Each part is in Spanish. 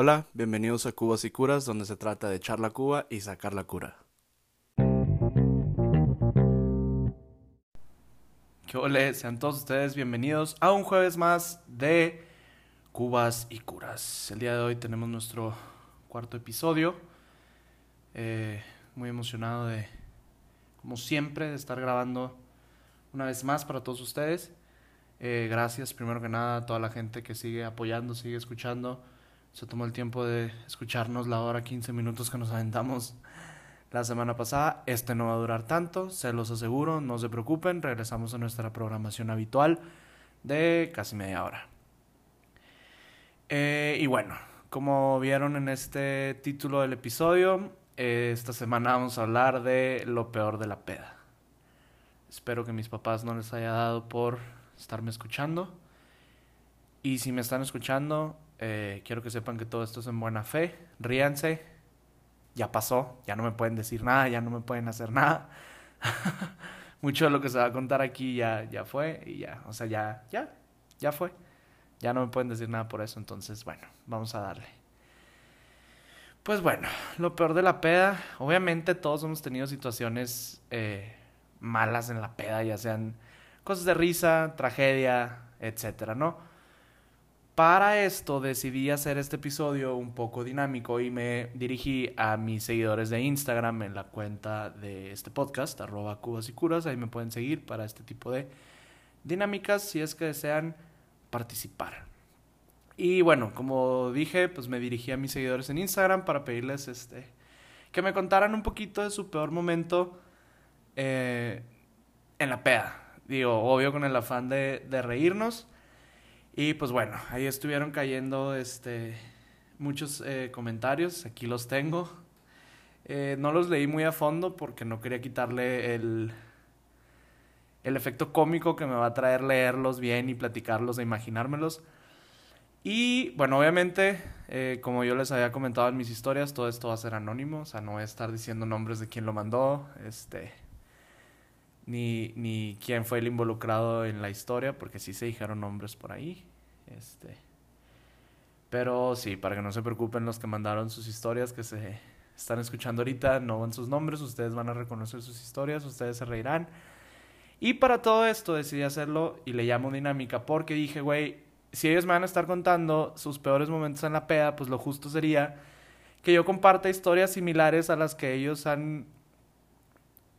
Hola, bienvenidos a Cubas y Curas, donde se trata de echar la cuba y sacar la cura. ¿Qué ole? Sean todos ustedes bienvenidos a un jueves más de Cubas y Curas. El día de hoy tenemos nuestro cuarto episodio. Eh, muy emocionado de, como siempre, de estar grabando una vez más para todos ustedes. Eh, gracias primero que nada a toda la gente que sigue apoyando, sigue escuchando. Se tomó el tiempo de escucharnos la hora 15 minutos que nos aventamos la semana pasada. Este no va a durar tanto, se los aseguro, no se preocupen. Regresamos a nuestra programación habitual de casi media hora. Eh, y bueno, como vieron en este título del episodio, eh, esta semana vamos a hablar de lo peor de la peda. Espero que mis papás no les haya dado por estarme escuchando. Y si me están escuchando, eh, quiero que sepan que todo esto es en buena fe. Ríanse. Ya pasó. Ya no me pueden decir nada. Ya no me pueden hacer nada. Mucho de lo que se va a contar aquí ya, ya fue. Y ya. O sea, ya, ya. Ya fue. Ya no me pueden decir nada por eso. Entonces, bueno, vamos a darle. Pues bueno, lo peor de la peda. Obviamente todos hemos tenido situaciones eh, malas en la peda. Ya sean cosas de risa, tragedia, etcétera, ¿no? Para esto decidí hacer este episodio un poco dinámico y me dirigí a mis seguidores de Instagram en la cuenta de este podcast, arroba cubas y curas. Ahí me pueden seguir para este tipo de dinámicas si es que desean participar. Y bueno, como dije, pues me dirigí a mis seguidores en Instagram para pedirles este que me contaran un poquito de su peor momento eh, en la peda. Digo, obvio con el afán de, de reírnos. Y pues bueno, ahí estuvieron cayendo este, muchos eh, comentarios, aquí los tengo. Eh, no los leí muy a fondo porque no quería quitarle el, el efecto cómico que me va a traer leerlos bien y platicarlos e imaginármelos. Y bueno, obviamente, eh, como yo les había comentado en mis historias, todo esto va a ser anónimo, o sea, no voy a estar diciendo nombres de quién lo mandó, este, ni, ni quién fue el involucrado en la historia, porque sí se dijeron nombres por ahí. Este. Pero sí, para que no se preocupen los que mandaron sus historias, que se están escuchando ahorita, no van sus nombres, ustedes van a reconocer sus historias, ustedes se reirán. Y para todo esto decidí hacerlo y le llamo dinámica porque dije, güey, si ellos me van a estar contando sus peores momentos en la peda, pues lo justo sería que yo comparta historias similares a las que ellos han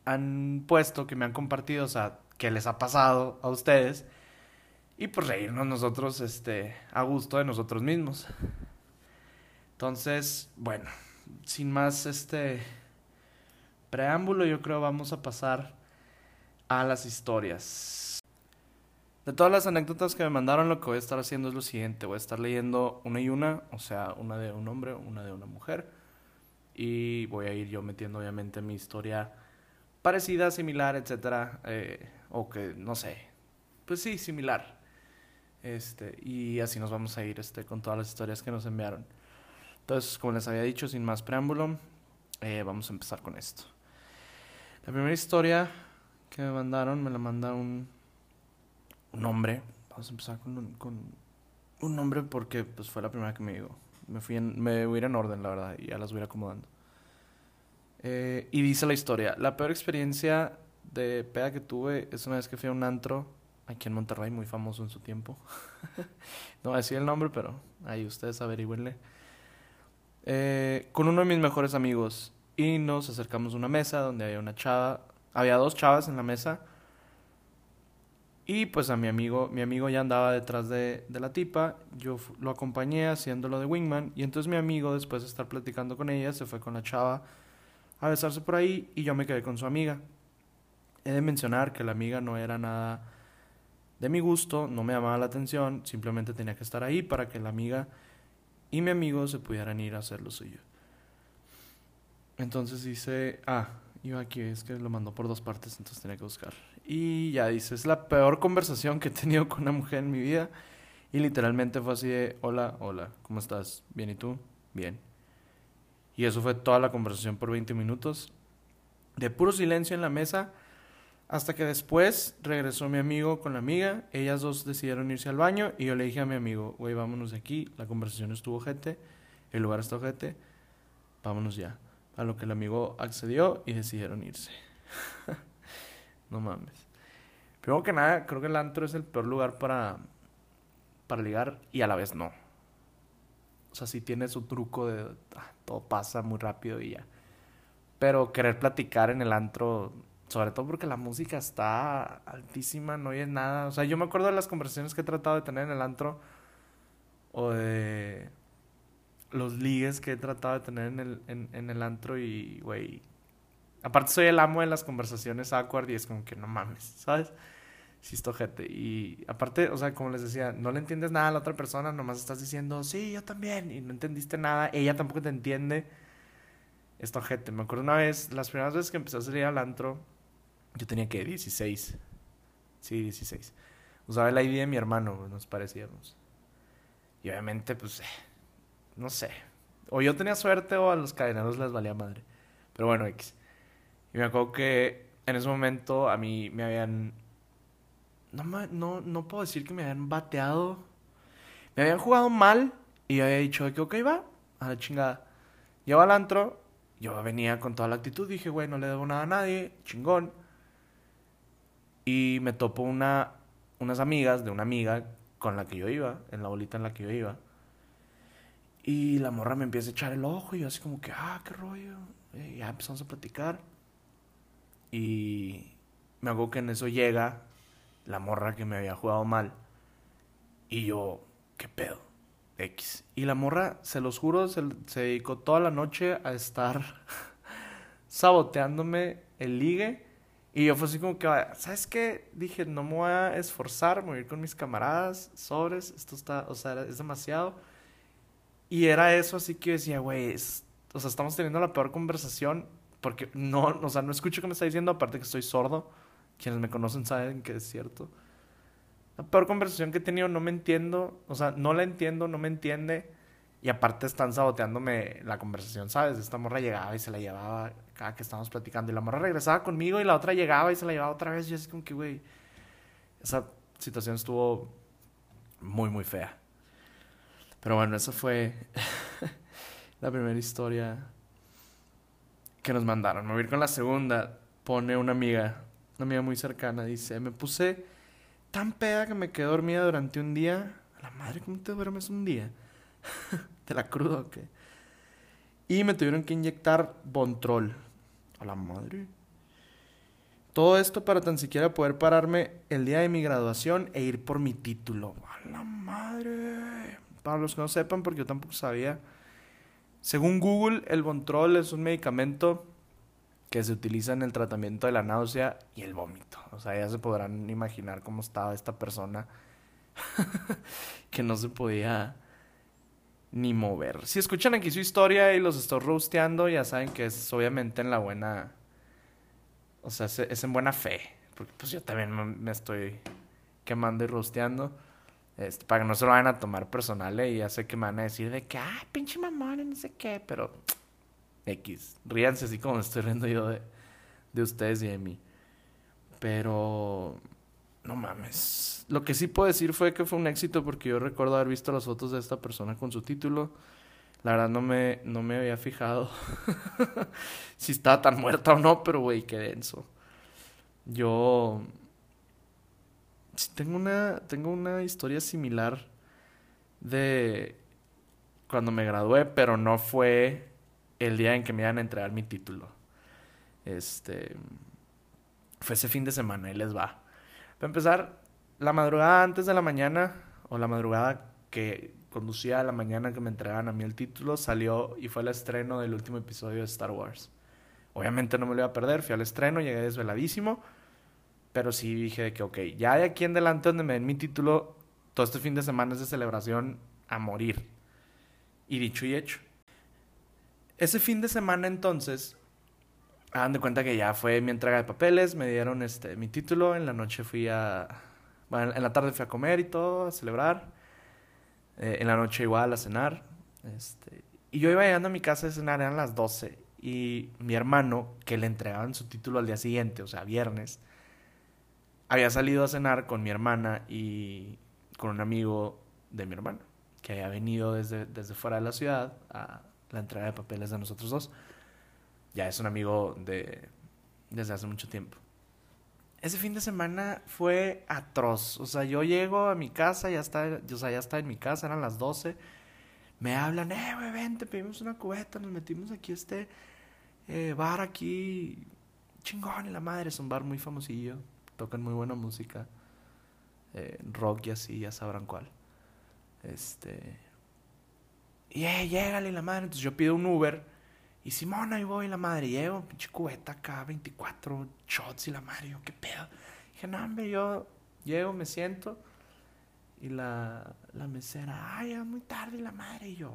han puesto, que me han compartido, o sea, que les ha pasado a ustedes. Y pues reírnos nosotros, este, a gusto de nosotros mismos. Entonces, bueno, sin más, este, preámbulo, yo creo vamos a pasar a las historias. De todas las anécdotas que me mandaron, lo que voy a estar haciendo es lo siguiente. Voy a estar leyendo una y una, o sea, una de un hombre, una de una mujer. Y voy a ir yo metiendo, obviamente, mi historia parecida, similar, etcétera, eh, o que no sé, pues sí, similar. Este, y así nos vamos a ir este, con todas las historias que nos enviaron. Entonces, como les había dicho, sin más preámbulo, eh, vamos a empezar con esto. La primera historia que me mandaron, me la manda un, un hombre. Vamos a empezar con un, con un nombre porque pues, fue la primera que me dijo. Me, fui en, me voy a ir en orden, la verdad, y ya las voy a ir acomodando. Eh, y dice la historia, la peor experiencia de peda que tuve es una vez que fui a un antro aquí en Monterrey, muy famoso en su tiempo. no voy a decir el nombre, pero ahí ustedes averigüenle. Eh, con uno de mis mejores amigos y nos acercamos a una mesa donde había una chava, había dos chavas en la mesa y pues a mi amigo, mi amigo ya andaba detrás de, de la tipa, yo lo acompañé haciéndolo de wingman y entonces mi amigo después de estar platicando con ella se fue con la chava a besarse por ahí y yo me quedé con su amiga. He de mencionar que la amiga no era nada de mi gusto, no me llamaba la atención, simplemente tenía que estar ahí para que la amiga y mi amigo se pudieran ir a hacer lo suyo. Entonces dice, ah, iba aquí, es que lo mandó por dos partes, entonces tenía que buscar. Y ya dice, es la peor conversación que he tenido con una mujer en mi vida. Y literalmente fue así de, hola, hola, ¿cómo estás? ¿Bien y tú? Bien. Y eso fue toda la conversación por 20 minutos. De puro silencio en la mesa. Hasta que después regresó mi amigo con la amiga. Ellas dos decidieron irse al baño. Y yo le dije a mi amigo, güey, vámonos de aquí. La conversación estuvo gente. el lugar está ojete, vámonos ya. A lo que el amigo accedió y decidieron irse. no mames. Primero que nada, creo que el antro es el peor lugar para, para ligar y a la vez no. O sea, sí tiene su truco de ah, todo pasa muy rápido y ya. Pero querer platicar en el antro, sobre todo porque la música está altísima, no oyes nada. O sea, yo me acuerdo de las conversaciones que he tratado de tener en el antro o de los ligues que he tratado de tener en el, en, el antro y, güey, aparte soy el amo de las conversaciones awkward y es como que no mames, ¿sabes? Sí, esto gente. Y aparte, o sea, como les decía, no le entiendes nada a la otra persona, nomás estás diciendo, sí, yo también, y no entendiste nada, ella tampoco te entiende. Esto gente. Me acuerdo una vez, las primeras veces que empecé a salir al antro, yo tenía que 16. Sí, 16. Usaba el ID de mi hermano, nos parecíamos. Y obviamente, pues, no sé. O yo tenía suerte o a los cadeneros les valía madre. Pero bueno, X. Y me acuerdo que en ese momento a mí me habían... No, no, no puedo decir que me habían bateado. Me habían jugado mal y yo había dicho que ok, va, a la chingada. Llevo al antro, yo venía con toda la actitud, dije, güey, no le debo nada a nadie, chingón. Y me topo una, unas amigas de una amiga con la que yo iba, en la bolita en la que yo iba. Y la morra me empieza a echar el ojo y yo así como que, ah, qué rollo. Y ya empezamos a platicar. Y me hago que en eso llega la morra que me había jugado mal. Y yo, ¿qué pedo? X. Y la morra, se los juro, se, dedicó toda la noche a estar saboteándome el ligue. Y yo fue así como que, ¿sabes qué? Dije, no me voy a esforzar, me voy a ir con mis camaradas, sobres, esto está, o sea, es demasiado. Y era eso, así que decía, güey, o sea, estamos teniendo la peor conversación porque no, o sea, no escucho qué me está diciendo, aparte que estoy sordo. Quienes me conocen saben que es cierto. La peor conversación que he tenido, no me entiendo. O sea, no la entiendo, no me entiende. Y aparte están saboteándome la conversación, ¿sabes? Esta morra llegaba y se la llevaba cada que estábamos platicando. Y la morra regresaba conmigo y la otra llegaba y se la llevaba otra vez. Y así como que, güey, esa situación estuvo muy, muy fea. Pero bueno, esa fue la primera historia que nos mandaron. Me voy a ir con la segunda. Pone una amiga, una amiga muy cercana, dice, me puse tan peda que me quedé dormida durante un día. A la madre, ¿cómo te duermes un día? ¿Te la crudo o qué? Y me tuvieron que inyectar Bontrol. A la madre. Todo esto para tan siquiera poder pararme el día de mi graduación e ir por mi título. A la madre. Para los que no sepan, porque yo tampoco sabía. Según Google, el Bontrol es un medicamento que se utiliza en el tratamiento de la náusea y el vómito. O sea, ya se podrán imaginar cómo estaba esta persona que no se podía ni mover. Si escuchan aquí su historia y los estoy roasteando, ya saben que es obviamente en la buena... O sea, es en buena fe. Porque pues yo también me estoy quemando y roasteando. Este, para que no se lo vayan a tomar personal, ¿eh? y ya sé que me van a decir de que, ah, pinche mamón, no sé qué, pero X, ríanse así como estoy riendo yo de, de ustedes y de mí. Pero, no mames. Lo que sí puedo decir fue que fue un éxito porque yo recuerdo haber visto las fotos de esta persona con su título. La verdad no me, no me había fijado si estaba tan muerta o no, pero güey, qué denso. Yo tengo una, tengo una historia similar de cuando me gradué, pero no fue el día en que me iban a entregar mi título. Este fue ese fin de semana y les va. Para empezar, la madrugada antes de la mañana o la madrugada que conducía a la mañana que me entregaban a mí el título salió y fue el estreno del último episodio de Star Wars. Obviamente no me lo iba a perder, fui al estreno, llegué desveladísimo pero sí dije que, ok, ya de aquí en adelante donde me den mi título, todo este fin de semana es de celebración a morir. Y dicho y hecho. Ese fin de semana entonces, hagan de cuenta que ya fue mi entrega de papeles, me dieron este, mi título, en la noche fui a... Bueno, en la tarde fui a comer y todo, a celebrar. Eh, en la noche igual a cenar. Este, y yo iba llegando a mi casa a cenar, eran las 12. Y mi hermano, que le entregaban su título al día siguiente, o sea, viernes, había salido a cenar con mi hermana y con un amigo de mi hermana. que había venido desde, desde fuera de la ciudad a la entrega de papeles de nosotros dos. Ya es un amigo de desde hace mucho tiempo. Ese fin de semana fue atroz. O sea, yo llego a mi casa, ya está, o sea, ya está en mi casa, eran las 12. Me hablan, eh, güey, vente, pedimos una cubeta, nos metimos aquí este eh, bar aquí. Chingón, la madre, es un bar muy famosillo. Tocan muy buena música. Eh, rock y así, ya sabrán cuál. Este. Y eh, llégale la madre. Entonces yo pido un Uber. Y Simón, ahí voy, la madre. Llego, pinche cubeta acá, 24 shots y la madre. Yo, ¿qué pedo? Dije, no, hombre, yo llego, me siento. Y la, la mesera, ay, ya muy tarde y la madre. Y yo,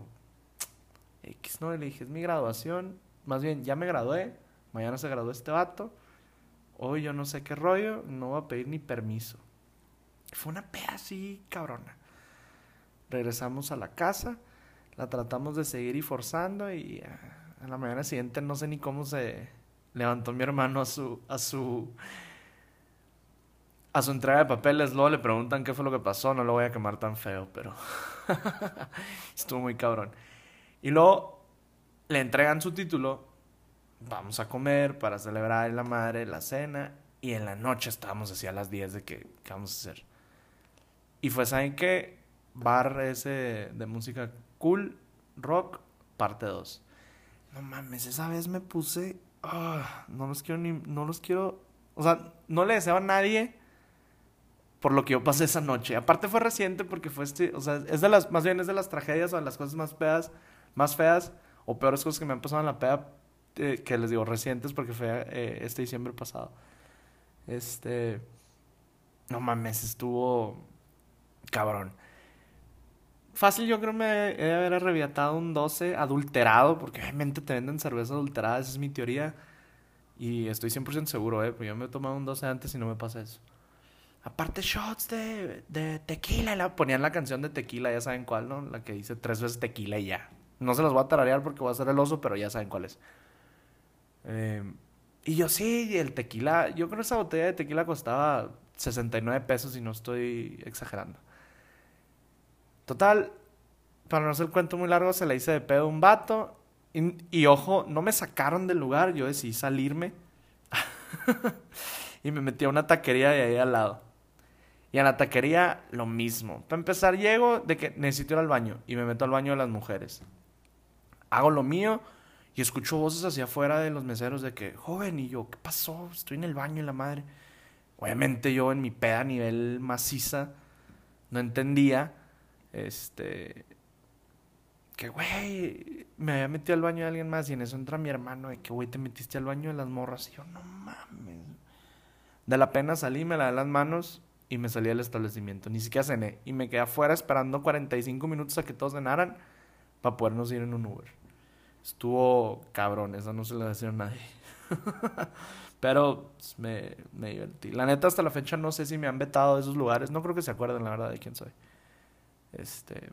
X, no, y le dije, es mi graduación. Más bien, ya me gradué. Mañana se graduó este vato. Hoy yo no sé qué rollo. No voy a pedir ni permiso. Fue una peda así, cabrona. Regresamos a la casa. La tratamos de seguir y forzando. Y a la mañana siguiente no sé ni cómo se levantó mi hermano a su. a su. a su entrega de papeles. Luego le preguntan qué fue lo que pasó. No lo voy a quemar tan feo, pero. Estuvo muy cabrón. Y luego le entregan su título vamos a comer para celebrar la madre la cena. Y en la noche estábamos así a las 10 de que, ¿qué vamos a hacer? Y fue, ¿saben qué? Bar ese de música cool, rock, parte 2. No mames, esa vez me puse... Ah, no los quiero ni... No los quiero... O sea, no le deseo a nadie por lo que yo pasé esa noche. Aparte fue reciente porque fue este... O sea, es de las... Más bien es de las tragedias o de las cosas más feas... Más feas o peores cosas que me han pasado en la peda eh, que les digo recientes porque fue eh, este diciembre pasado. Este. No mames, estuvo. Cabrón. Fácil, yo creo me he de haber arrebiatado un 12 adulterado, porque obviamente te venden cerveza adulterada, esa es mi teoría. Y estoy 100% seguro, ¿eh? Pues yo me he tomado un 12 antes y no me pasa eso. Aparte, shots de, de tequila. La, ponían la canción de tequila, ya saben cuál, ¿no? La que dice tres veces tequila y ya. No se las voy a tararear porque voy a ser el oso, pero ya saben cuál es. Em, y yo sí, el tequila, yo creo que esa botella de tequila costaba 69 pesos y no estoy exagerando. Total, para no hacer el cuento muy largo, se le hice de pedo un vato. Y, ojo, no me sacaron del lugar, yo decidí salirme. y me metí a una taquería de ahí al lado. Y a la taquería lo mismo. Para empezar, llego de que necesito ir al baño. Y me meto al baño de las mujeres. Hago lo mío y escucho voces hacia afuera de los meseros de que, joven, y yo, ¿qué pasó? Estoy en el baño y la madre. Obviamente yo en mi peda a nivel maciza no entendía, este, que, güey, me había metido al baño de alguien más y en eso entra mi hermano de que, güey, te metiste al baño de las morras. Y yo, no mames. De la pena salí, me la las manos y me salí del establecimiento. Ni siquiera cené. Y me quedé afuera esperando 45 minutos a que todos cenaran para podernos ir en un Uber. Estuvo cabrón, eso no se le decía nadie. Pero pues, me, me divertí. La neta, hasta la fecha no sé si me han vetado de esos lugares. No creo que se acuerden, la verdad, de quién soy. Este.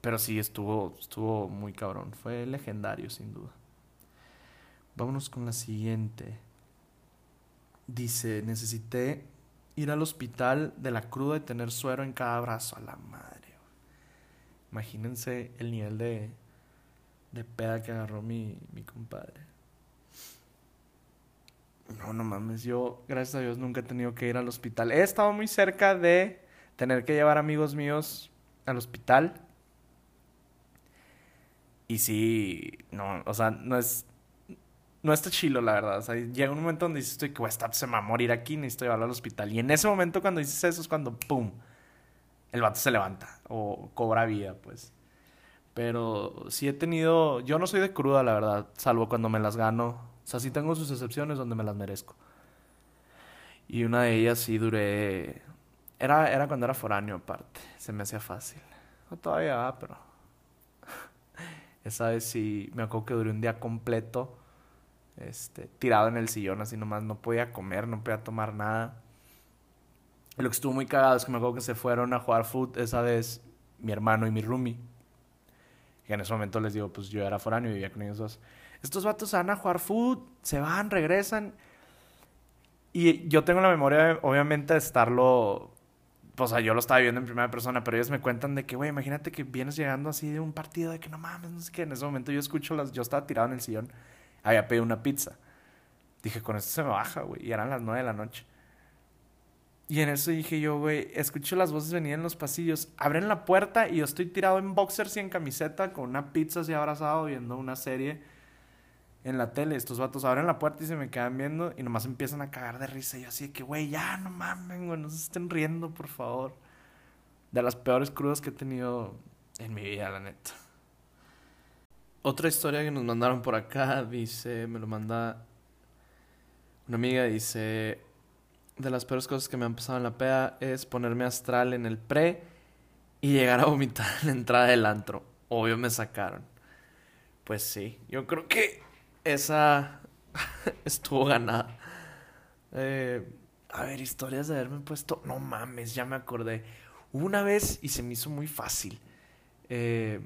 Pero sí, estuvo, estuvo muy cabrón. Fue legendario, sin duda. Vámonos con la siguiente. Dice, necesité ir al hospital de la cruda y tener suero en cada brazo. A la madre. Imagínense el nivel de, de peda que agarró mi, mi compadre. No, no mames, yo, gracias a Dios, nunca he tenido que ir al hospital. He estado muy cerca de tener que llevar amigos míos al hospital. Y sí, no, o sea, no es. No está chilo, la verdad. O sea, llega un momento donde dices, estoy que se me va a morir aquí, necesito llevarlo al hospital. Y en ese momento, cuando dices eso, es cuando, ¡pum! El vato se levanta o cobra vida, pues. Pero sí he tenido. Yo no soy de cruda, la verdad, salvo cuando me las gano. O sea, sí tengo sus excepciones donde me las merezco. Y una de ellas sí duré. Era, era cuando era foráneo, aparte. Se me hacía fácil. No todavía pero. Esa vez sí me acuerdo que duré un día completo. Este, tirado en el sillón, así nomás. No podía comer, no podía tomar nada. Y lo que estuvo muy cagado es que me acuerdo que se fueron a jugar foot esa vez mi hermano y mi roomie que en ese momento les digo, pues yo era foráneo y vivía con ellos dos. Estos vatos van a jugar food, se van, regresan. Y yo tengo la memoria, obviamente, de estarlo o sea, yo lo estaba viendo en primera persona, pero ellos me cuentan de que, güey, imagínate que vienes llegando así de un partido de que no mames, no sé qué. En ese momento yo escucho las. Yo estaba tirado en el sillón, había pedido una pizza. Dije, con esto se me baja, güey. Y eran las nueve de la noche. Y en eso dije yo, güey, escucho las voces venir en los pasillos, abren la puerta y yo estoy tirado en boxers y en camiseta con una pizza así abrazado viendo una serie en la tele. Estos vatos abren la puerta y se me quedan viendo y nomás empiezan a cagar de risa. Y yo así de que, güey, ya no mamen, güey, no se estén riendo, por favor. De las peores crudas que he tenido en mi vida, la neta. Otra historia que nos mandaron por acá, dice, me lo manda una amiga, dice, de las peores cosas que me han pasado en la peda es ponerme astral en el pre y llegar a vomitar en la entrada del antro. Obvio me sacaron. Pues sí, yo creo que esa estuvo ganada. Eh, a ver, historias de haberme puesto. No mames, ya me acordé. Hubo una vez y se me hizo muy fácil. Eh,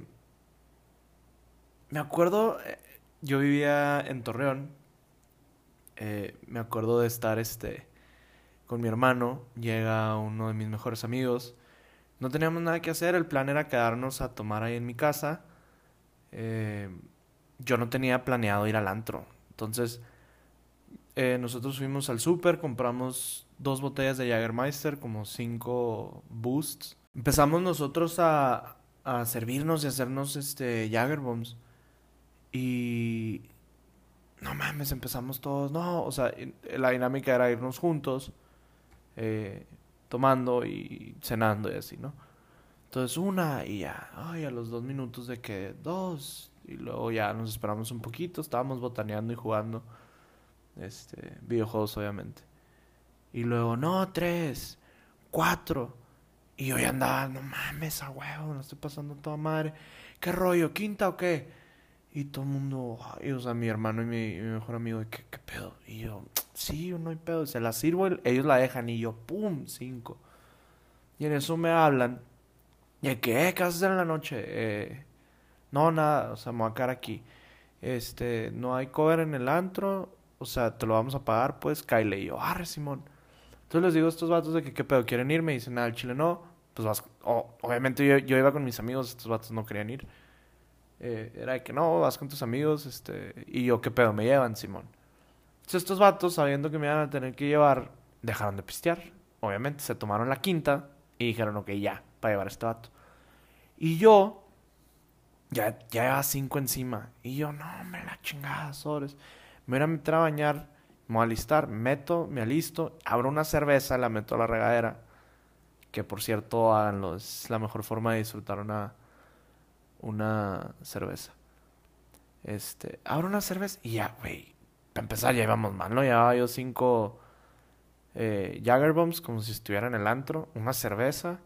me acuerdo, eh, yo vivía en Torreón. me acuerdo de estar este con mi hermano. Llega uno de mis mejores amigos. No teníamos nada que hacer. El plan era quedarnos a tomar ahí en mi casa. Eh, yo no tenía planeado ir al antro. Entonces, eh, nosotros fuimos al súper, compramos dos botellas de Jagermeister, como cinco boosts. Empezamos nosotros a, a servirnos y hacernos este Jagerbombs. Y no mames, empezamos todos, no, o sea, la dinámica era irnos juntos, eh, tomando y cenando y así, ¿no? Entonces una y ya, ay, a los dos minutos de que dos, y luego ya nos esperamos un poquito, estábamos botaneando y jugando este, videojuegos obviamente. Y luego, no, tres, cuatro. Y yo ya andaba, no mames, a huevo, no estoy pasando toda madre. ¿Qué rollo? ¿Quinta o qué? Y todo el mundo, ay, o sea, mi hermano y mi, mejor amigo, ¿qué, ¿qué, pedo? Y yo, sí, no hay pedo. Se la sirvo, ellos la dejan y yo, pum, cinco. Y en eso me hablan. ¿Y qué? ¿Qué a hacer en la noche? Eh, no, nada, o sea, me voy a quedar aquí. Este, no hay cover en el antro, o sea, te lo vamos a pagar, pues, Kyle. Y yo, arre, Simón. Entonces les digo a estos vatos de que, ¿qué pedo? ¿Quieren ir? Me dicen, nada, el chile no. Pues vas, obviamente yo, yo, iba con mis amigos, estos vatos no querían ir. Eh, era de que no, vas con tus amigos, este, y yo, ¿qué pedo? Me llevan, Simón. Entonces estos vatos, sabiendo que me iban a tener que llevar, dejaron de pistear. Obviamente, se tomaron la quinta y dijeron, ok, ya, para llevar a este vato. Y yo, ya, ya lleva cinco encima. Y yo, no, me la chingada, sobres. Me voy a meter a bañar, me voy a alistar, meto, me alisto, abro una cerveza, la meto a la regadera. Que por cierto, háganlo, es la mejor forma de disfrutar una, una cerveza. Este, abro una cerveza y ya, güey. Para empezar, ya íbamos mal, ¿no? Llevaba yo cinco eh, Jaggerbombs como si estuviera en el antro, una cerveza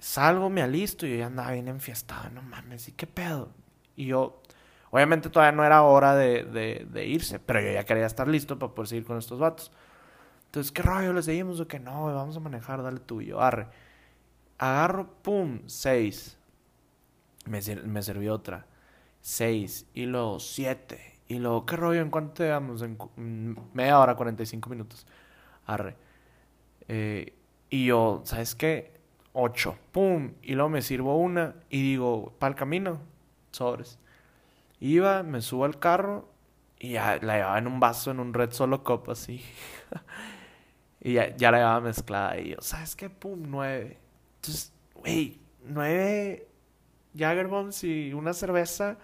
Salgo, me alisto y yo ya andaba bien enfiestado. No mames, ¿y qué pedo? Y yo, obviamente todavía no era hora de, de, irse, pero yo ya quería estar listo para poder seguir con estos vatos. Entonces, ¿qué rollo? ¿Les seguimos o que no? Vamos a manejar, dale tú y arre. Agarro, pum, seis. Me, me sirvió otra. Seis. Y luego siete. Y luego, ¿qué rollo? ¿En cuánto? En media hora, 45 minutos. Arre. Eh, y yo, ¿sabes qué? 8, pum, y luego me sirvo una y digo, para el camino, sobres. Iba, me subo al carro y ya la llevaba en un vaso, en un red solo copa así. y ya, ya, la llevaba mezclada y yo, ¿sabes qué? Pum, 9. Entonces, güey, 9 Jaggerbombs y una cerveza.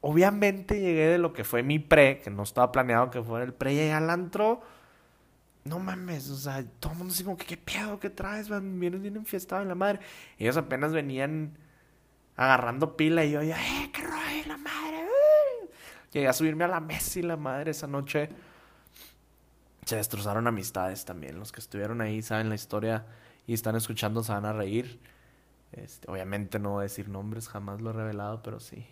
Obviamente llegué de lo que fue mi pre, que no estaba planeado que fuera el pre, y al antro no mames, o sea, todo el mundo así como que, ¿qué pedo? ¿Qué traes? Man? Vienes bien enfiestado en la madre. Ellos apenas venían agarrando pila y yo ya, ¡eh, qué rollo, la madre! Llegué a subirme a la mesa y la madre esa noche. Se destrozaron amistades también. Los que estuvieron ahí saben la historia y están escuchando se van a reír. Este, obviamente no voy a decir nombres, jamás lo he revelado, pero sí.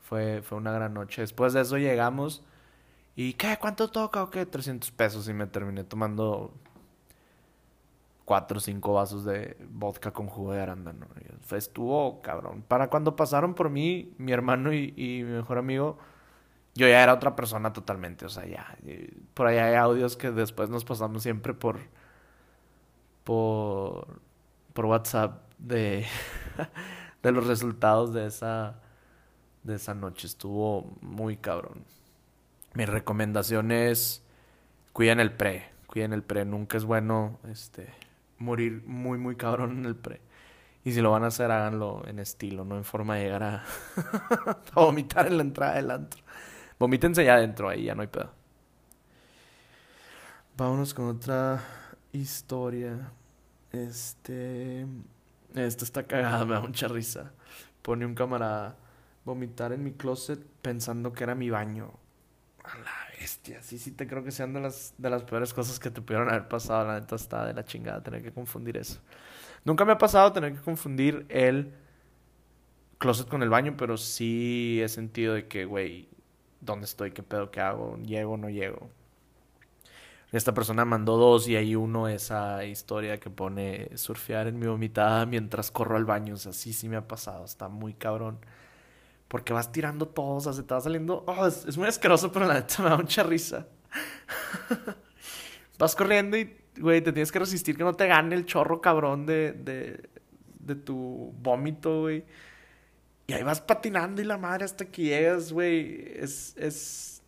Fue, fue una gran noche. Después de eso llegamos ¿Y qué? ¿Cuánto toca o qué? 300 pesos y me terminé tomando cuatro o cinco vasos de vodka con jugo de arándano. Estuvo cabrón. Para cuando pasaron por mí, mi hermano y, mi mejor amigo, yo ya era otra persona totalmente. O sea, ya. Por ahí hay audios que después nos pasamos siempre por. por. por WhatsApp de, de los resultados de esa, de esa noche. Estuvo muy cabrón. Mi recomendación es cuiden el pre, cuiden el pre. Nunca es bueno este, morir muy, muy cabrón en el pre. Y si lo van a hacer, háganlo en estilo, no en forma de llegar a, vomitar en la entrada del antro. Vomítense ya adentro, ahí ya no hay pedo. Vámonos con otra historia. Este. Esta está cagada, me da mucha risa. Pone un camarada vomitar en mi closet pensando que era mi baño. A la bestia. Sí, sí, te creo que sean de las, de las peores cosas que te pudieron haber pasado. La neta está de la chingada tener que confundir eso. Nunca me ha pasado tener que confundir el closet con el baño, pero sí he sentido de que, güey, ¿dónde estoy? ¿Qué pedo? ¿Qué hago? ¿Llego no llego? Esta persona mandó dos y hay uno esa historia que pone surfear en mi vomitada mientras corro al baño. O sea, sí, sí me ha pasado. Está muy cabrón. Porque vas tirando todo, o sea, se te va saliendo. Oh, es, muy asqueroso, pero la neta me da mucha risa. vas corriendo y, güey, te tienes que resistir que no te gane el chorro cabrón de, de, de tu vómito, güey. Y ahí vas patinando y la madre hasta que llegas, güey. Es, es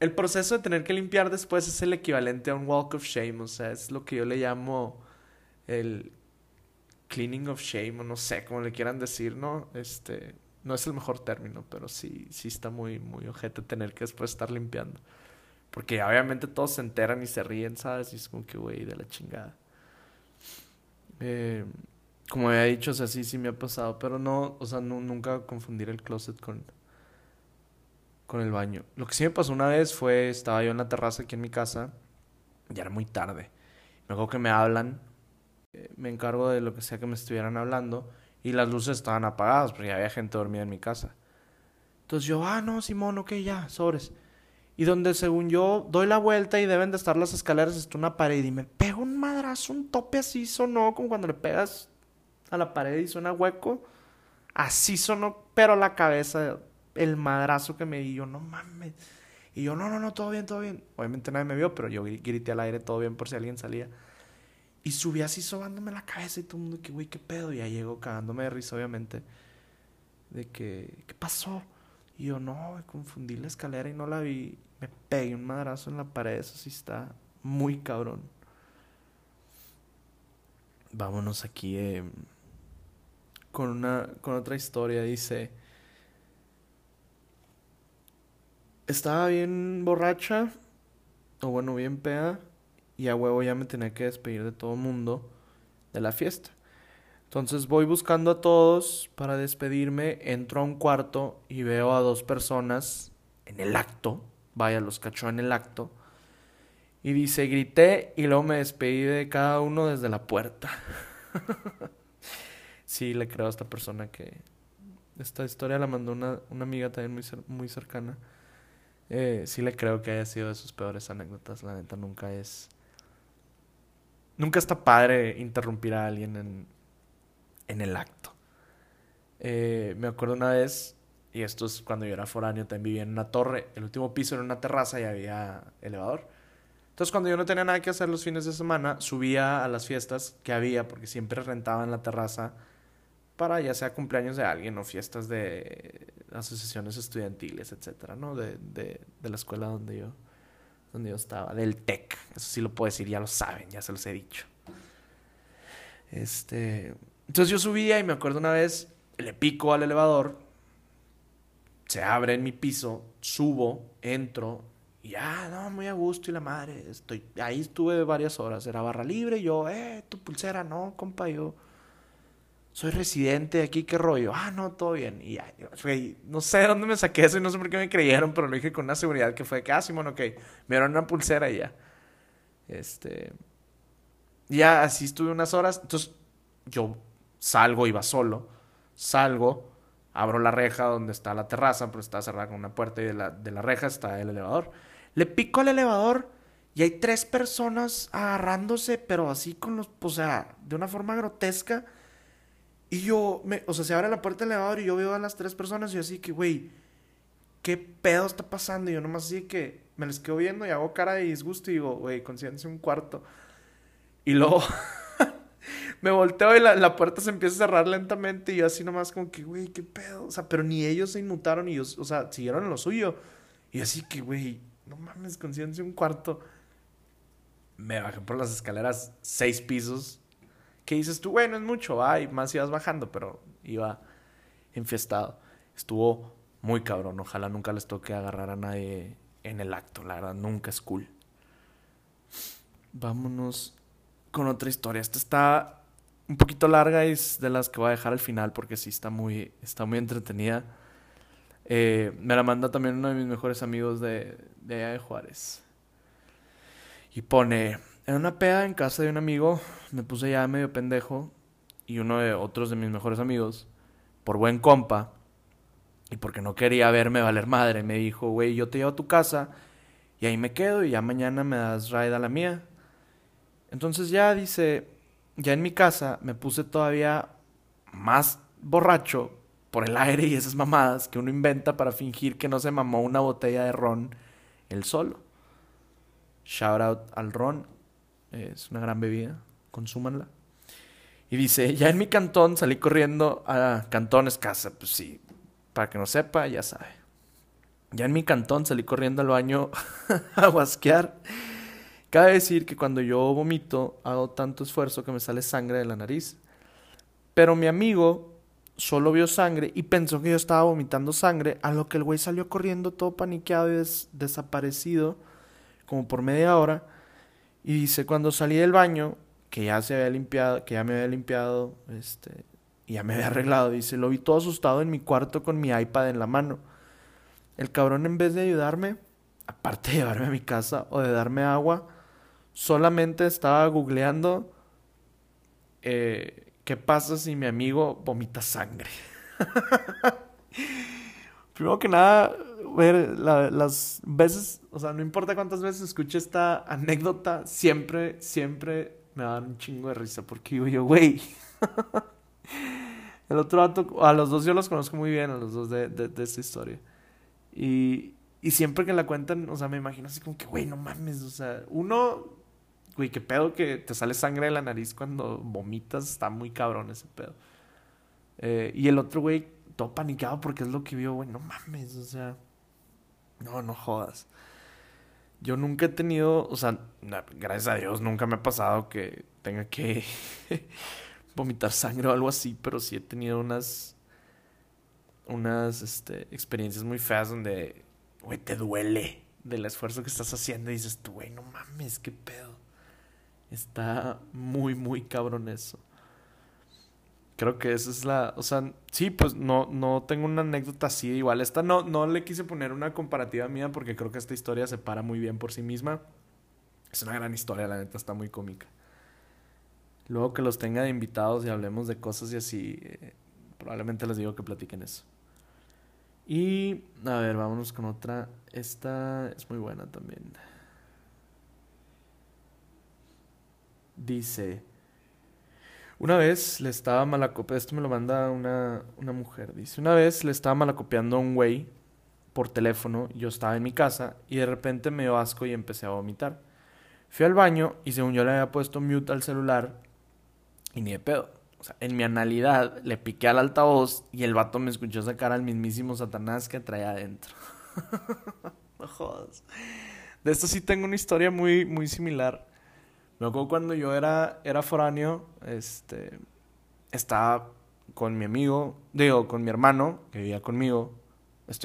el proceso de tener que limpiar después es el equivalente a un walk of shame, o sea, es lo que yo le llamo el cleaning of shame, o no sé cómo le quieran decir, ¿no? Este, no es el mejor término, pero sí, sí está muy, muy ojete tener que después estar limpiando. Porque obviamente todos se enteran y se ríen, ¿sabes? Y es como que, güey, de la chingada. Eh, como había dicho, o sea, sí, sí me ha pasado, pero no, o sea, nunca confundir el closet con, con el baño. Lo que sí me pasó una vez fue, estaba yo en la terraza aquí en mi casa, ya era muy tarde. Me acuerdo que me hablan, eh, me encargo de lo que sea que me estuvieran hablando, y las luces estaban apagadas porque había gente dormida en mi casa. Entonces yo, ah, no, Simón, ok, ya, sobres. Y donde según yo doy la vuelta y deben de estar las escaleras, está una pared y me pego un madrazo, un tope así sonó, como cuando le pegas a la pared y suena hueco. Así sonó, pero la cabeza el madrazo que me di. Yo, no mames. Y yo, no, no, no, todo bien, todo bien. Obviamente nadie me vio, pero yo grité al aire todo bien por si alguien salía. Y subí así sobándome la cabeza y todo el mundo, que güey, qué pedo. Y ya llego cagándome de risa, obviamente. De que, ¿qué pasó? Y yo, no, confundí la escalera y no la vi. Me pegué un madrazo en la pared. Eso sí está muy cabrón. Vámonos aquí eh, con, una, con otra historia. Dice. estaba bien borracha, o bueno, bien peda, y a huevo ya me tenía que despedir de todo mundo de la fiesta. Entonces voy buscando a todos para despedirme, entro a un cuarto y veo a dos personas en el acto, vaya, los cachó en el acto, y dice, grité y luego me despedí de cada uno desde la puerta. sí, le creo a esta persona que... Esta historia la mandó una, una amiga también muy, muy cercana. Eh, sí le creo que haya sido de sus peores anécdotas. La neta nunca es. Nunca está padre interrumpir a alguien en, en el acto. Eh, me acuerdo una vez, y esto es cuando yo era foráneo, también vivía en una torre. El último piso era una terraza y había elevador. Entonces, cuando yo no tenía nada que hacer los fines de semana, subía a las fiestas que había, porque siempre rentaba en la terraza para ya sea cumpleaños de alguien o fiestas de asociaciones estudiantiles, etcétera, ¿no? De, de, de, la escuela donde yo, donde yo estaba, del TEC. Eso sí lo puedo decir, ya lo saben, ya se los he dicho. Este, entonces yo subía y me acuerdo una vez, le pico al elevador, se abre en mi piso, subo, entro, y ya, no, muy a gusto y la madre, estoy, ahí estuve varias horas, era barra libre, y yo, eh, tu pulsera, no, compa, yo soy residente de aquí, qué rollo. Ah, no, todo bien. Y ya, no sé de dónde me saqué eso y no sé por qué me creyeron, pero lo dije con una seguridad que fue que, ah, Simón, ok, me dieron una pulsera y ya. Este. Ya así estuve unas horas. Entonces, yo salgo, iba solo. Salgo, abro la reja donde está la terraza, pero está cerrada con una puerta y de la, de la reja está el elevador. Le pico al elevador y hay tres personas agarrándose, pero así con los, o sea, de una forma grotesca y yo, me, o sea, se abre la puerta del elevador y yo veo a las tres personas y yo así que, güey, ¿qué pedo está pasando? Y yo nomás así que me les quedo viendo y hago cara de disgusto y digo, güey, consíganse un cuarto. Y luego, me volteo y la, la, puerta se empieza a cerrar lentamente y yo así nomás como que, güey, qué pedo. O sea, pero ni ellos se inmutaron y ellos, o sea, siguieron en lo suyo. Y así que, güey, no mames, consciente un cuarto. Me bajé por las escaleras seis pisos. ¿Qué dices tú? Bueno, es mucho, va, y más ibas bajando, pero iba enfiestado. Estuvo muy cabrón. Ojalá nunca les toque agarrar a nadie en el acto, la verdad, nunca es cool. Vámonos con otra historia. Esta está un poquito larga y es de las que voy a dejar al final porque sí está muy, está muy entretenida. Eh, me la manda también uno de mis mejores amigos de, de de Juárez. Y pone, en una peda en casa de un amigo, me puse ya medio pendejo y uno de otros de mis mejores amigos, por buen compa, y porque no quería verme valer madre, me dijo, güey, yo te llevo a tu casa y ahí me quedo y ya mañana me das ride a la mía. Entonces ya dice, ya en mi casa me puse todavía más borracho por el aire y esas mamadas que uno inventa para fingir que no se mamó una botella de ron él solo. Shout out al ron, es una gran bebida, consúmanla. Y dice, ya en mi cantón salí corriendo a Cantón es casa, pues sí, para que no sepa, ya sabe. Ya en mi cantón salí corriendo al baño a guasquear Cabe decir que cuando yo vomito hago tanto esfuerzo que me sale sangre de la nariz. Pero mi amigo solo vio sangre y pensó que yo estaba vomitando sangre, a lo que el güey salió corriendo todo paniqueado y desaparecido como por media hora. Y dice, cuando salí del baño, que ya se había limpiado, que ya me había limpiado, este, y ya me había arreglado, dice, lo vi todo asustado en mi cuarto con mi iPad en la mano. El cabrón en vez de ayudarme, aparte de llevarme a mi casa o de darme agua, solamente estaba googleando eh, qué pasa si mi amigo vomita sangre. Primero que nada, ver las veces, o sea, no importa cuántas veces escuche esta anécdota, siempre, siempre me da un chingo de risa porque digo yo, güey. El otro dato, a los dos yo los conozco muy bien, a los dos de, de, esta historia. Y, y siempre que la cuentan, o sea, me imagino así como que, güey, no mames, o sea, uno Güey, qué pedo que te sale sangre de la nariz cuando vomitas. Está muy cabrón ese pedo. Eh, y el otro güey, todo paniqueado porque es lo que vio, güey. No mames, o sea. No, no jodas. Yo nunca he tenido, o sea, gracias a Dios, nunca me ha pasado que tenga que vomitar sangre o algo así, pero sí he tenido unas, unas este, experiencias muy feas donde, güey, te duele del esfuerzo que estás haciendo y dices tú, güey, no mames, qué pedo. Está muy, muy cabrón eso. Creo que esa es la. O sea, sí, pues no, no tengo una anécdota así. Igual, esta no, no le quise poner una comparativa mía porque creo que esta historia se para muy bien por sí misma. Es una gran historia, la neta, está muy cómica. Luego que los tenga de invitados y hablemos de cosas y así, eh, probablemente les digo que platiquen eso. Y, a ver, vámonos con otra. Esta es muy buena también. Dice, una vez le estaba malacopiando, esto me lo manda una, una mujer, dice, una vez le estaba malacopiando a un güey por teléfono, yo estaba en mi casa y de repente me dio asco y empecé a vomitar. Fui al baño y según yo le había puesto mute al celular y ni de pedo. O sea, en mi analidad le piqué al altavoz y el vato me escuchó sacar al mismísimo Satanás que traía adentro. no jodas. De esto sí tengo una historia muy, muy similar. Me cuando yo era, era foráneo, este, estaba con mi amigo, digo, con mi hermano, que vivía conmigo,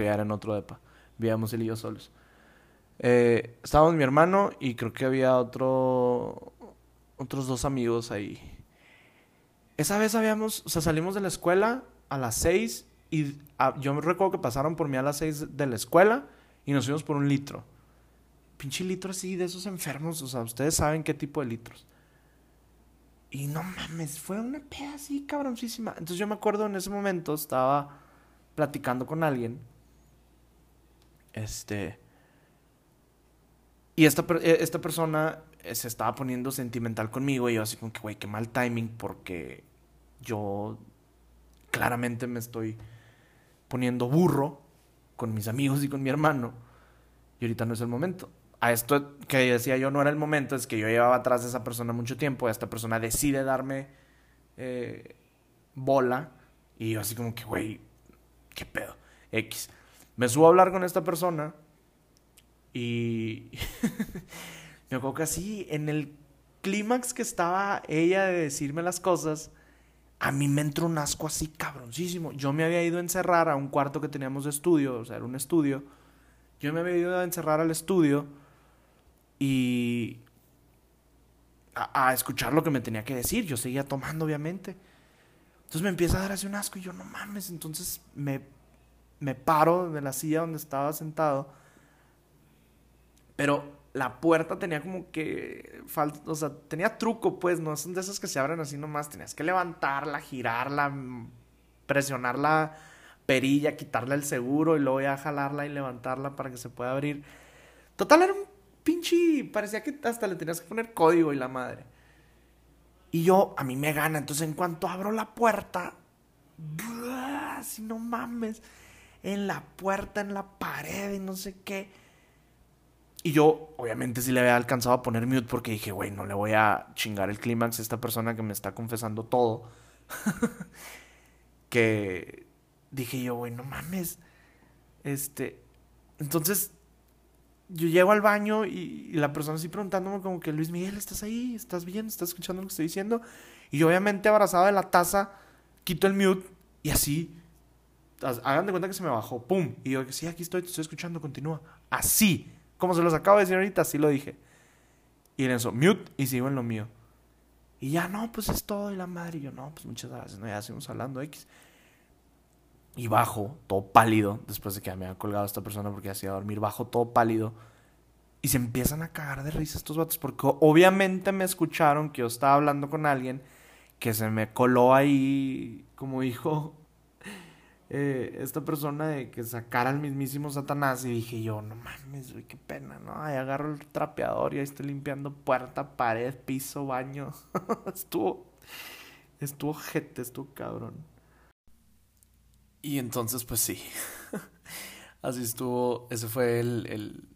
era en otro depa, vivíamos él y yo solos. Eh, estábamos mi hermano y creo que había otro, otros dos amigos ahí. Esa vez salimos de la escuela a las seis y ah, yo recuerdo que pasaron por mí a las seis de la escuela y nos fuimos por un litro pinche litro así de esos enfermos, o sea, ustedes saben qué tipo de litros. Y no mames, fue una peda así cabroncísima. Entonces yo me acuerdo en ese momento estaba platicando con alguien. Este. Y esta, eh, esta persona eh, se estaba poniendo sentimental conmigo y yo así como que, güey, qué mal timing porque yo claramente me estoy poniendo burro con mis amigos y con mi hermano y ahorita no es el momento a esto que decía yo no era el momento, es que yo llevaba atrás de esa persona mucho tiempo, esta persona decide darme eh, bola. Y yo así como que, güey, ¿qué pedo? X. Me subo a hablar con esta persona y me acuerdo que así, en el clímax que estaba ella de decirme las cosas, a mí me entró un asco así cabroncísimo. Yo me había ido a encerrar a un cuarto que teníamos de estudio, o sea, era un estudio. Yo me había ido a encerrar al estudio y a, escuchar lo que me tenía que decir. Yo seguía tomando, obviamente. Entonces me empieza a dar así un asco y yo no mames. Entonces me, me paro de la silla donde estaba sentado. Pero la puerta tenía como que o sea, tenía truco, pues, no son de esas que se abren así nomás, tenías que levantarla, girarla, presionar la perilla, quitarle el seguro y luego ya jalarla y levantarla para que se pueda abrir. Total era un pinche, parecía que hasta le tenías que poner código y la madre. Y yo, a mí me gana. Entonces, en cuanto abro la puerta, así no mames, en la puerta, en la pared y no sé qué. Y yo, obviamente, sí le había alcanzado a poner mute porque dije, güey, no le voy a chingar el clímax a esta persona que me está confesando todo. que dije yo, güey, no mames. Este. Entonces, yo llego al baño y, la persona así preguntándome como que Luis Miguel, ¿estás ahí? ¿Estás bien? ¿Estás escuchando lo que estoy diciendo? Y yo obviamente abrazado de la taza, quito el mute y así, hagan de cuenta que se me bajó, ¡pum! Y yo, sí, aquí estoy, te estoy escuchando, continúa. Así, como se los acabo de decir ahorita, así lo dije. Y en eso, mute y sigo en lo mío. Y ya, no, pues es todo y la madre. Y yo, no, pues muchas gracias, no, ya seguimos hablando, X. Y bajo, todo pálido, después de que me había colgado esta persona porque hacía dormir, bajo todo pálido. Y se empiezan a cagar de risa estos vatos porque obviamente me escucharon que yo estaba hablando con alguien que se me coló ahí, como dijo eh, esta persona, de que sacara al mismísimo Satanás. Y dije yo, no mames, güey, qué pena, ¿no? Ahí agarro el trapeador y ahí estoy limpiando puerta, pared, piso, baño. estuvo, estuvo jete, estuvo cabrón. Y entonces, pues sí. Así estuvo. Ese fue el, el,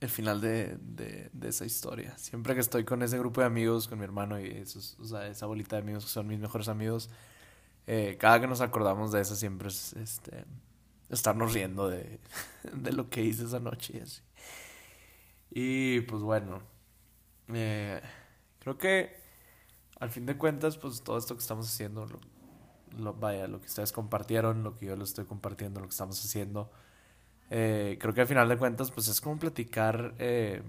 el final de, de, esa historia. Siempre que estoy con ese grupo de amigos, con mi hermano y esos, o sea, esa bolita de amigos que son mis mejores amigos, eh, cada que nos acordamos de eso siempre es este, estarnos riendo de, de lo que hice esa noche y así. Y pues bueno, eh, creo que al fin de cuentas, pues todo esto que estamos haciendo, lo, vaya, lo que ustedes compartieron, lo que yo les estoy compartiendo, lo que estamos haciendo. Eh, creo que al final de cuentas, pues es como platicar eh,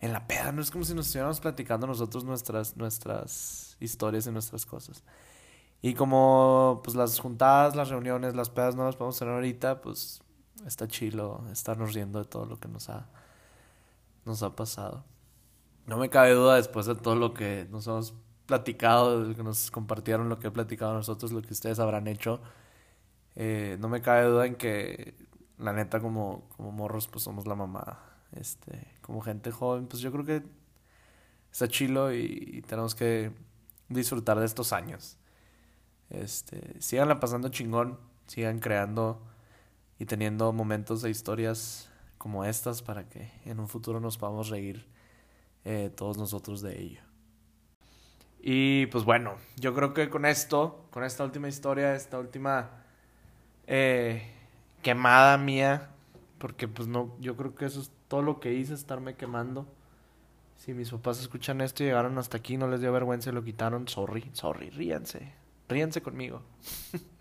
en la peda, no es como si nos estuviéramos platicando nosotros nuestras, nuestras historias y nuestras cosas. Y como pues las juntadas, las reuniones, las pedas no las podemos tener ahorita, pues está chilo estarnos riendo de todo lo que nos ha, nos ha pasado. No me cabe duda después de todo lo que nos hemos platicado, que nos compartieron lo que he platicado nosotros, lo que ustedes habrán hecho. Eh, no me cabe duda en que, la neta, como, como morros, pues somos la mamá. Este, como gente joven, pues yo creo que está chilo y, tenemos que disfrutar de estos años. Este, síganla pasando chingón, sigan creando y teniendo momentos de historias como estas para que en un futuro nos podamos reír eh, todos nosotros de ello. Y pues bueno, yo creo que con esto, con esta última historia, esta última eh, quemada mía, porque pues no, yo creo que eso es todo lo que hice, estarme quemando. Si mis papás escuchan esto y llegaron hasta aquí, no les dio vergüenza y lo quitaron, sorry, sorry, ríanse, ríanse conmigo.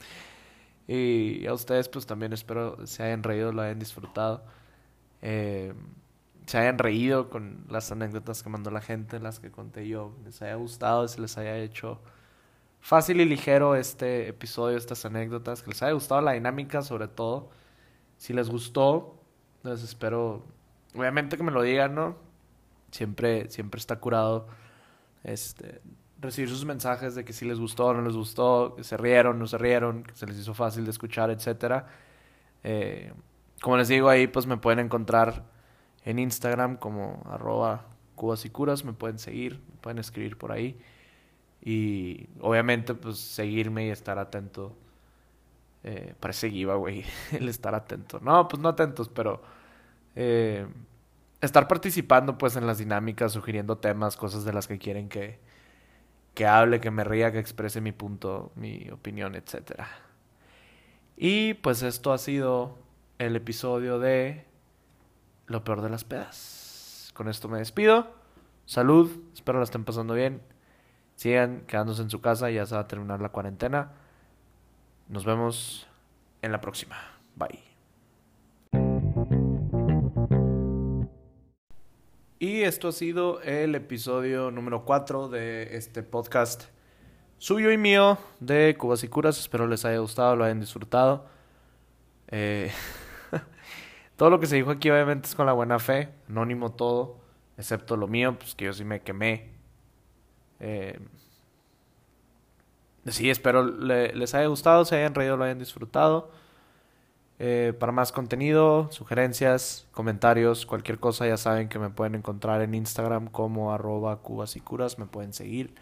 y a ustedes pues también espero se hayan reído, lo hayan disfrutado. Eh, se hayan reído con las anécdotas que mandó la gente, las que conté yo, les haya gustado, se les haya hecho fácil y ligero este episodio, estas anécdotas, que les haya gustado la dinámica sobre todo. Si les gustó, les espero, obviamente que me lo digan, ¿no? Siempre, siempre está curado este, recibir sus mensajes de que si les gustó o no les gustó, que se rieron, no se rieron, que se les hizo fácil de escuchar, etcétera. Eh, como les digo ahí, pues me pueden encontrar en Instagram como arroba cubas y curas, me pueden seguir, me pueden escribir por ahí. Y obviamente pues seguirme y estar atento. Eh, parece güey, el estar atento. No, pues no atentos, pero eh, estar participando pues en las dinámicas, sugiriendo temas, cosas de las que quieren que, que hable, que me ría, que exprese mi punto, mi opinión, etc. Y pues esto ha sido el episodio de Lo peor de las pedas. Con esto me despido. Salud, espero la estén pasando bien. Sigan quedándose en su casa, ya se va a terminar la cuarentena. Nos vemos en la próxima. Bye. Y esto ha sido el episodio número 4 de este podcast suyo y mío de Cubas y Curas. Espero les haya gustado, lo hayan disfrutado. Eh, todo lo que se dijo aquí obviamente es con la buena fe, anónimo todo, excepto lo mío, pues que yo sí me quemé. Eh, sí, espero les haya gustado, se hayan reído, lo hayan disfrutado. Eh, para más contenido, sugerencias, comentarios, cualquier cosa, ya saben que me pueden encontrar en Instagram como arroba cubas y curas, me pueden seguir.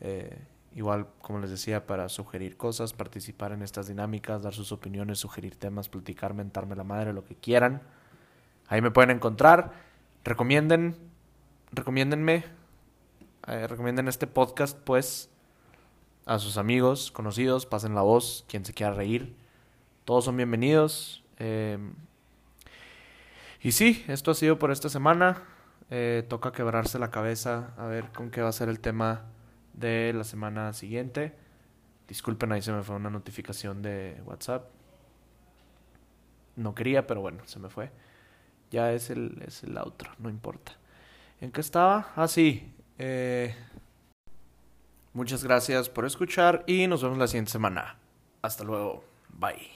Eh, igual, como les decía, para sugerir cosas, participar en estas dinámicas, dar sus opiniones, sugerir temas, platicar, mentarme la madre, lo que quieran. Ahí me pueden encontrar. Recomienden, recomiéndenme, eh, recomienden este podcast, pues, a sus amigos, conocidos, pasen la voz, quien se quiera reír. Todos son bienvenidos. Eh, y sí, esto ha sido por esta semana. Eh, toca quebrarse la cabeza a ver con qué va a ser el tema de la semana siguiente. Disculpen, ahí se me fue una notificación de WhatsApp. No quería, pero bueno, se me fue. Ya es el, es el no importa. ¿En qué estaba? Ah, sí. Eh, muchas gracias por escuchar y nos vemos la siguiente semana. Hasta luego. Bye.